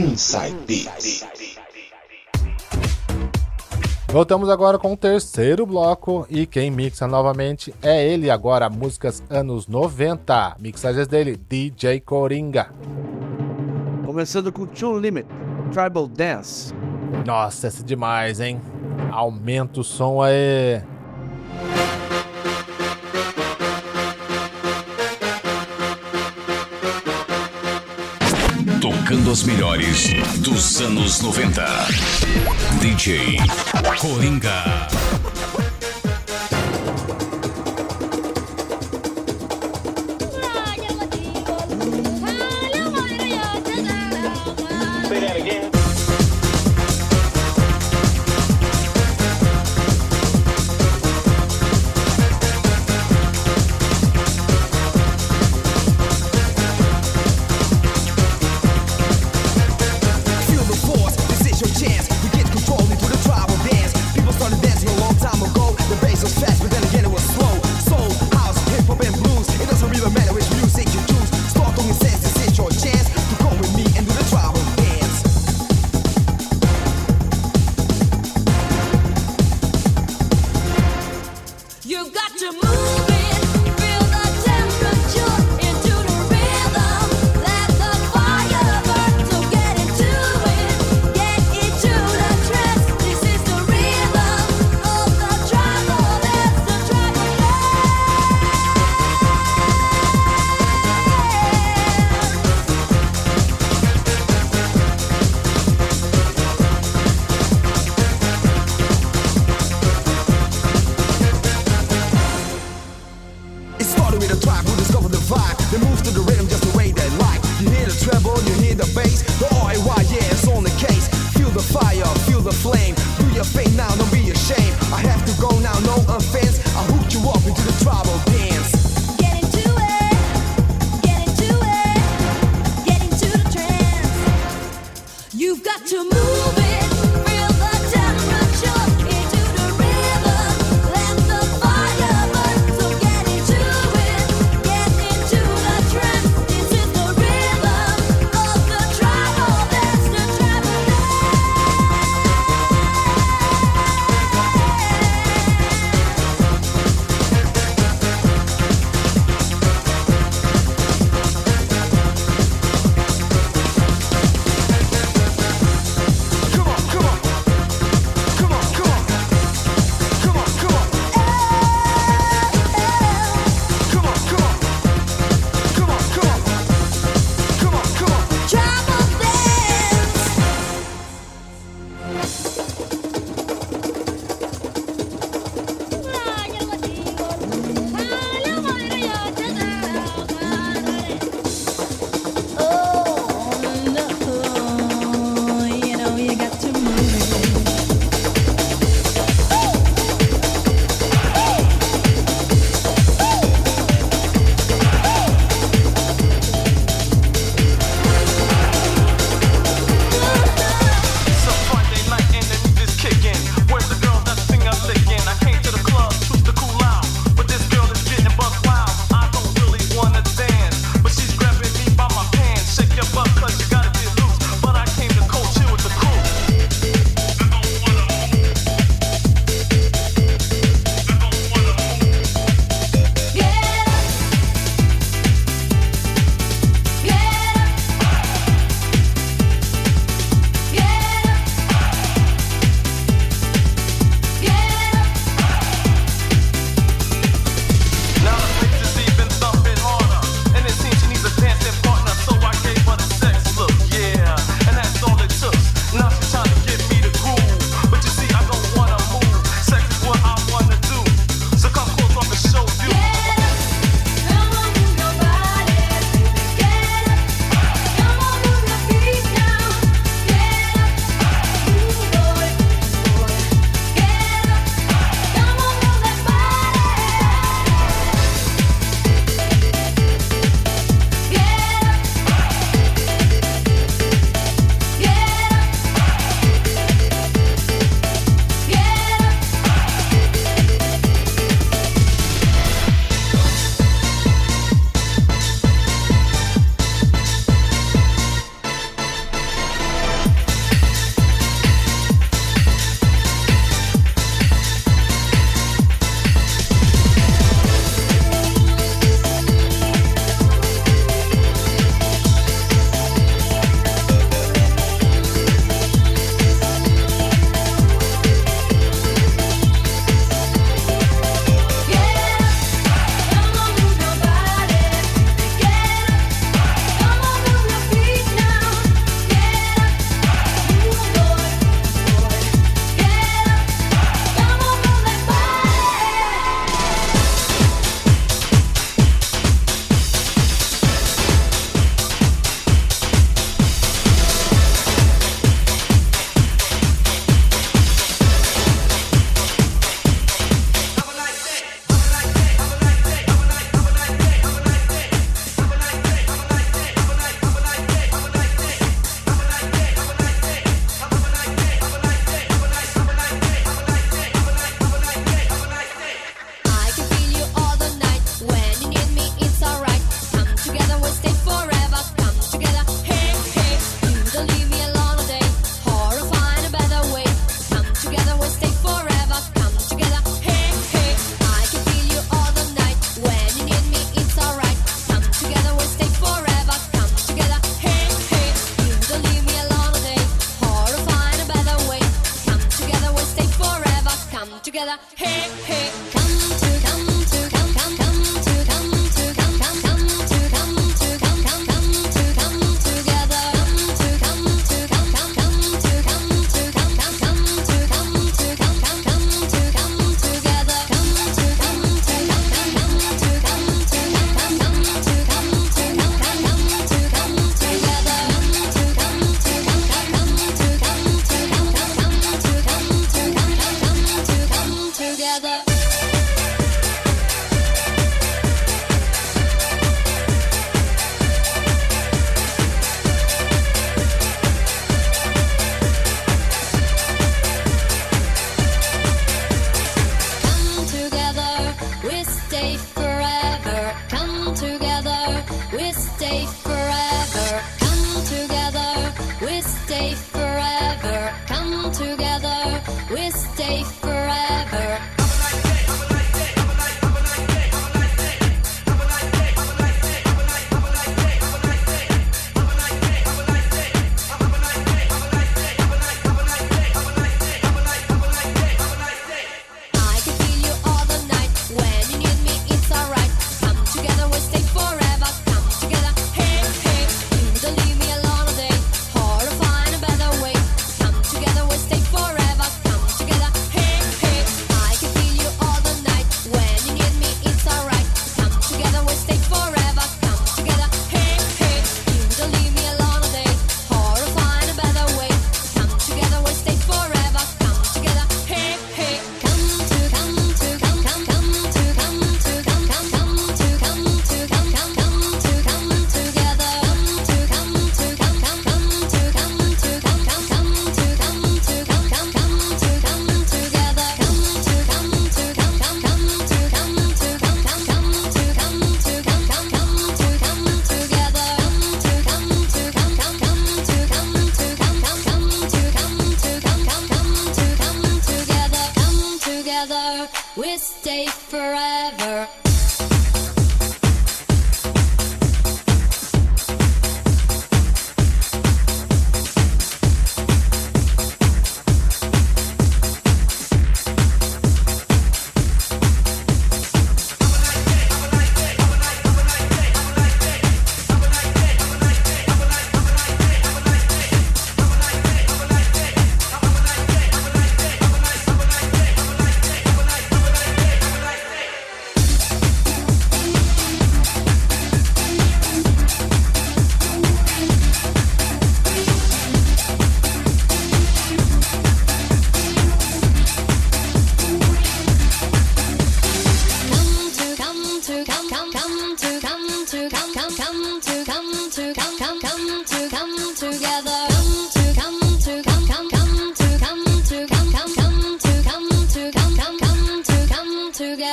Inside Beats. Voltamos agora com o terceiro bloco e quem mixa novamente é ele agora, músicas anos 90. Mixagens dele, DJ Coringa. Começando com Tune Limit, Tribal Dance. Nossa, esse é demais, hein? Aumenta o som aí. Tocando as melhores dos anos 90. DJ Coringa.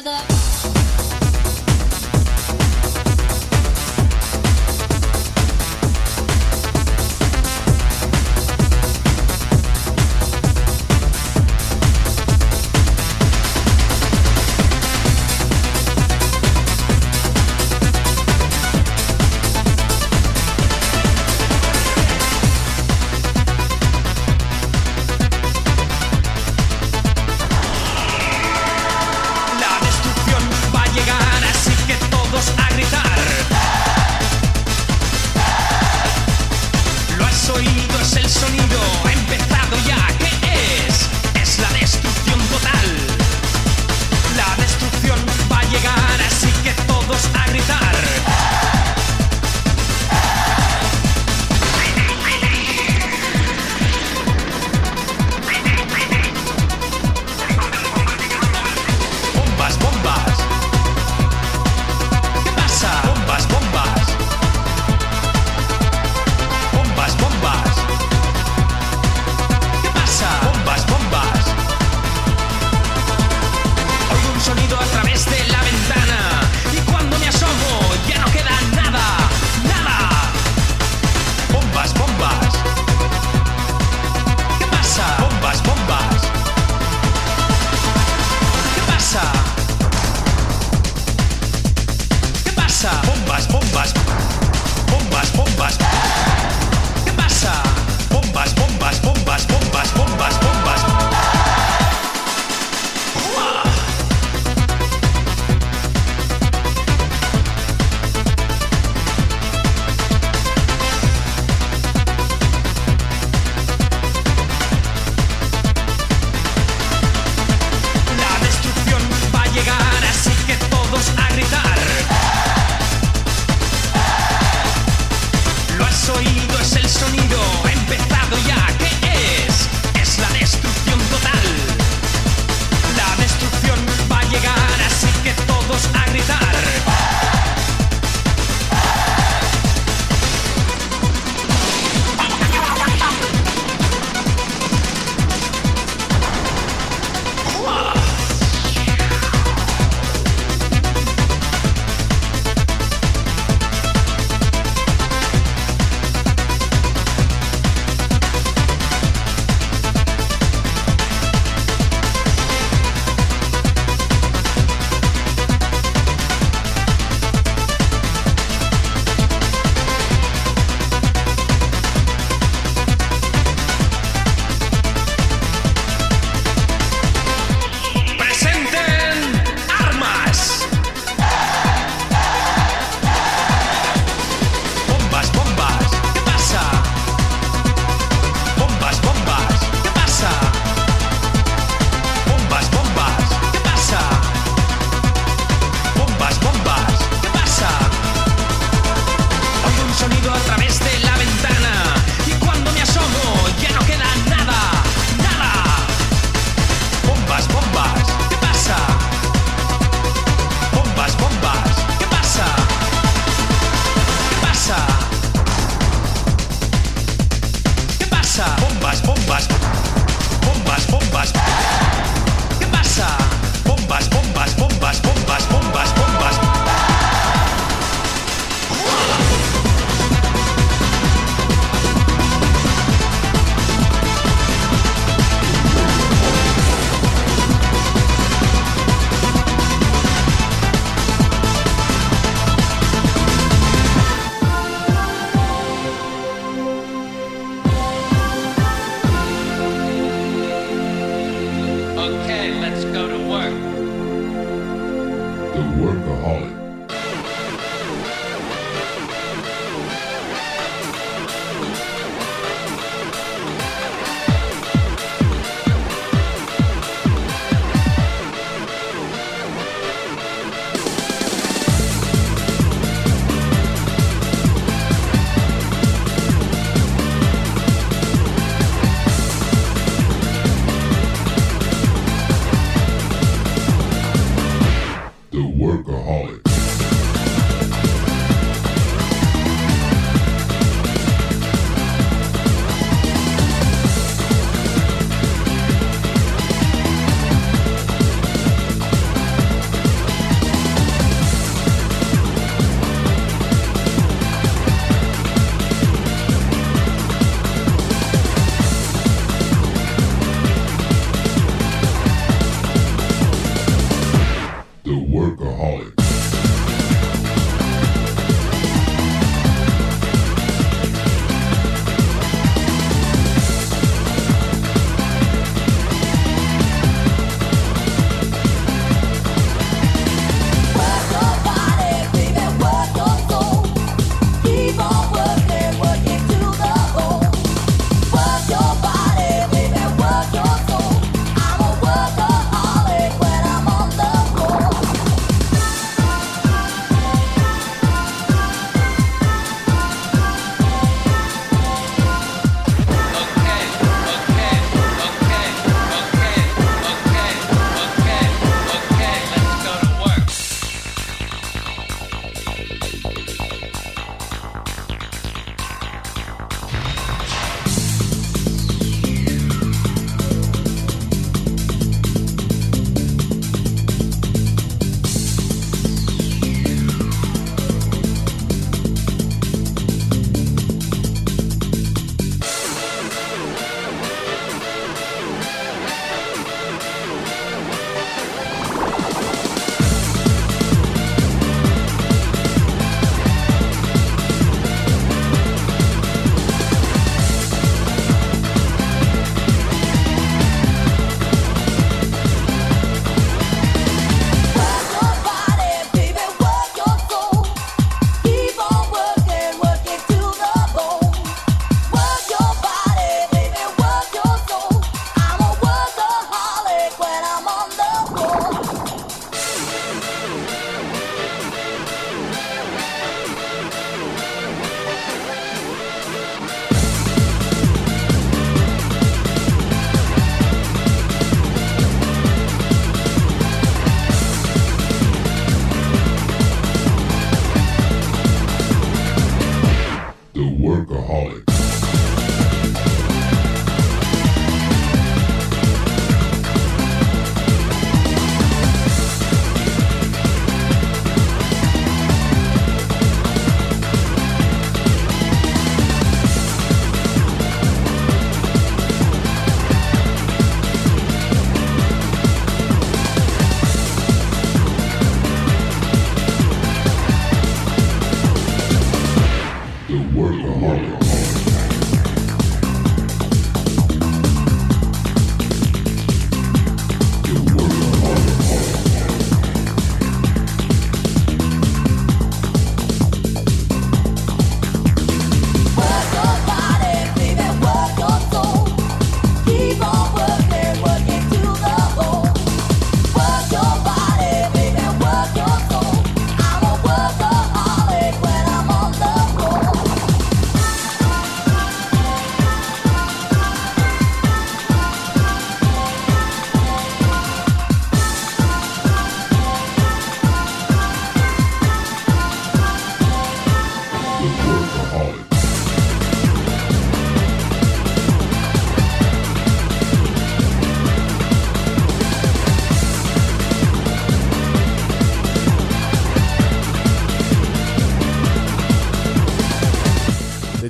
together.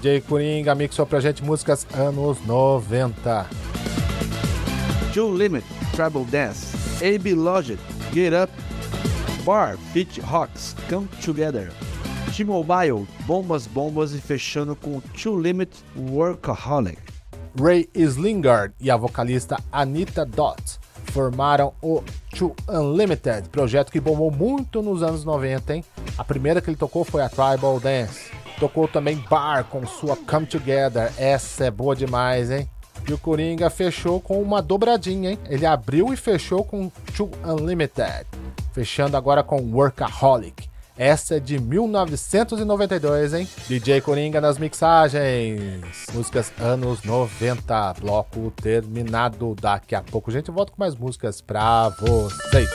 DJ Coringa mixou pra gente músicas anos 90. Joe Limit, Tribal Dance, AB Logic, Get Up, Bar, Fit Hawks, Come Together, T-Mobile, Bombas Bombas e fechando com Two Limit, Workaholic. Ray Slingard e a vocalista Anita Dot formaram o To Unlimited, projeto que bombou muito nos anos 90, hein? A primeira que ele tocou foi a Tribal Dance. Tocou também Bar com sua Come Together, essa é boa demais, hein? E o Coringa fechou com uma dobradinha, hein? Ele abriu e fechou com To Unlimited, fechando agora com Workaholic. Essa é de 1992, hein? DJ Coringa nas mixagens. Músicas anos 90. Bloco terminado. Daqui a pouco gente volta com mais músicas pra vocês.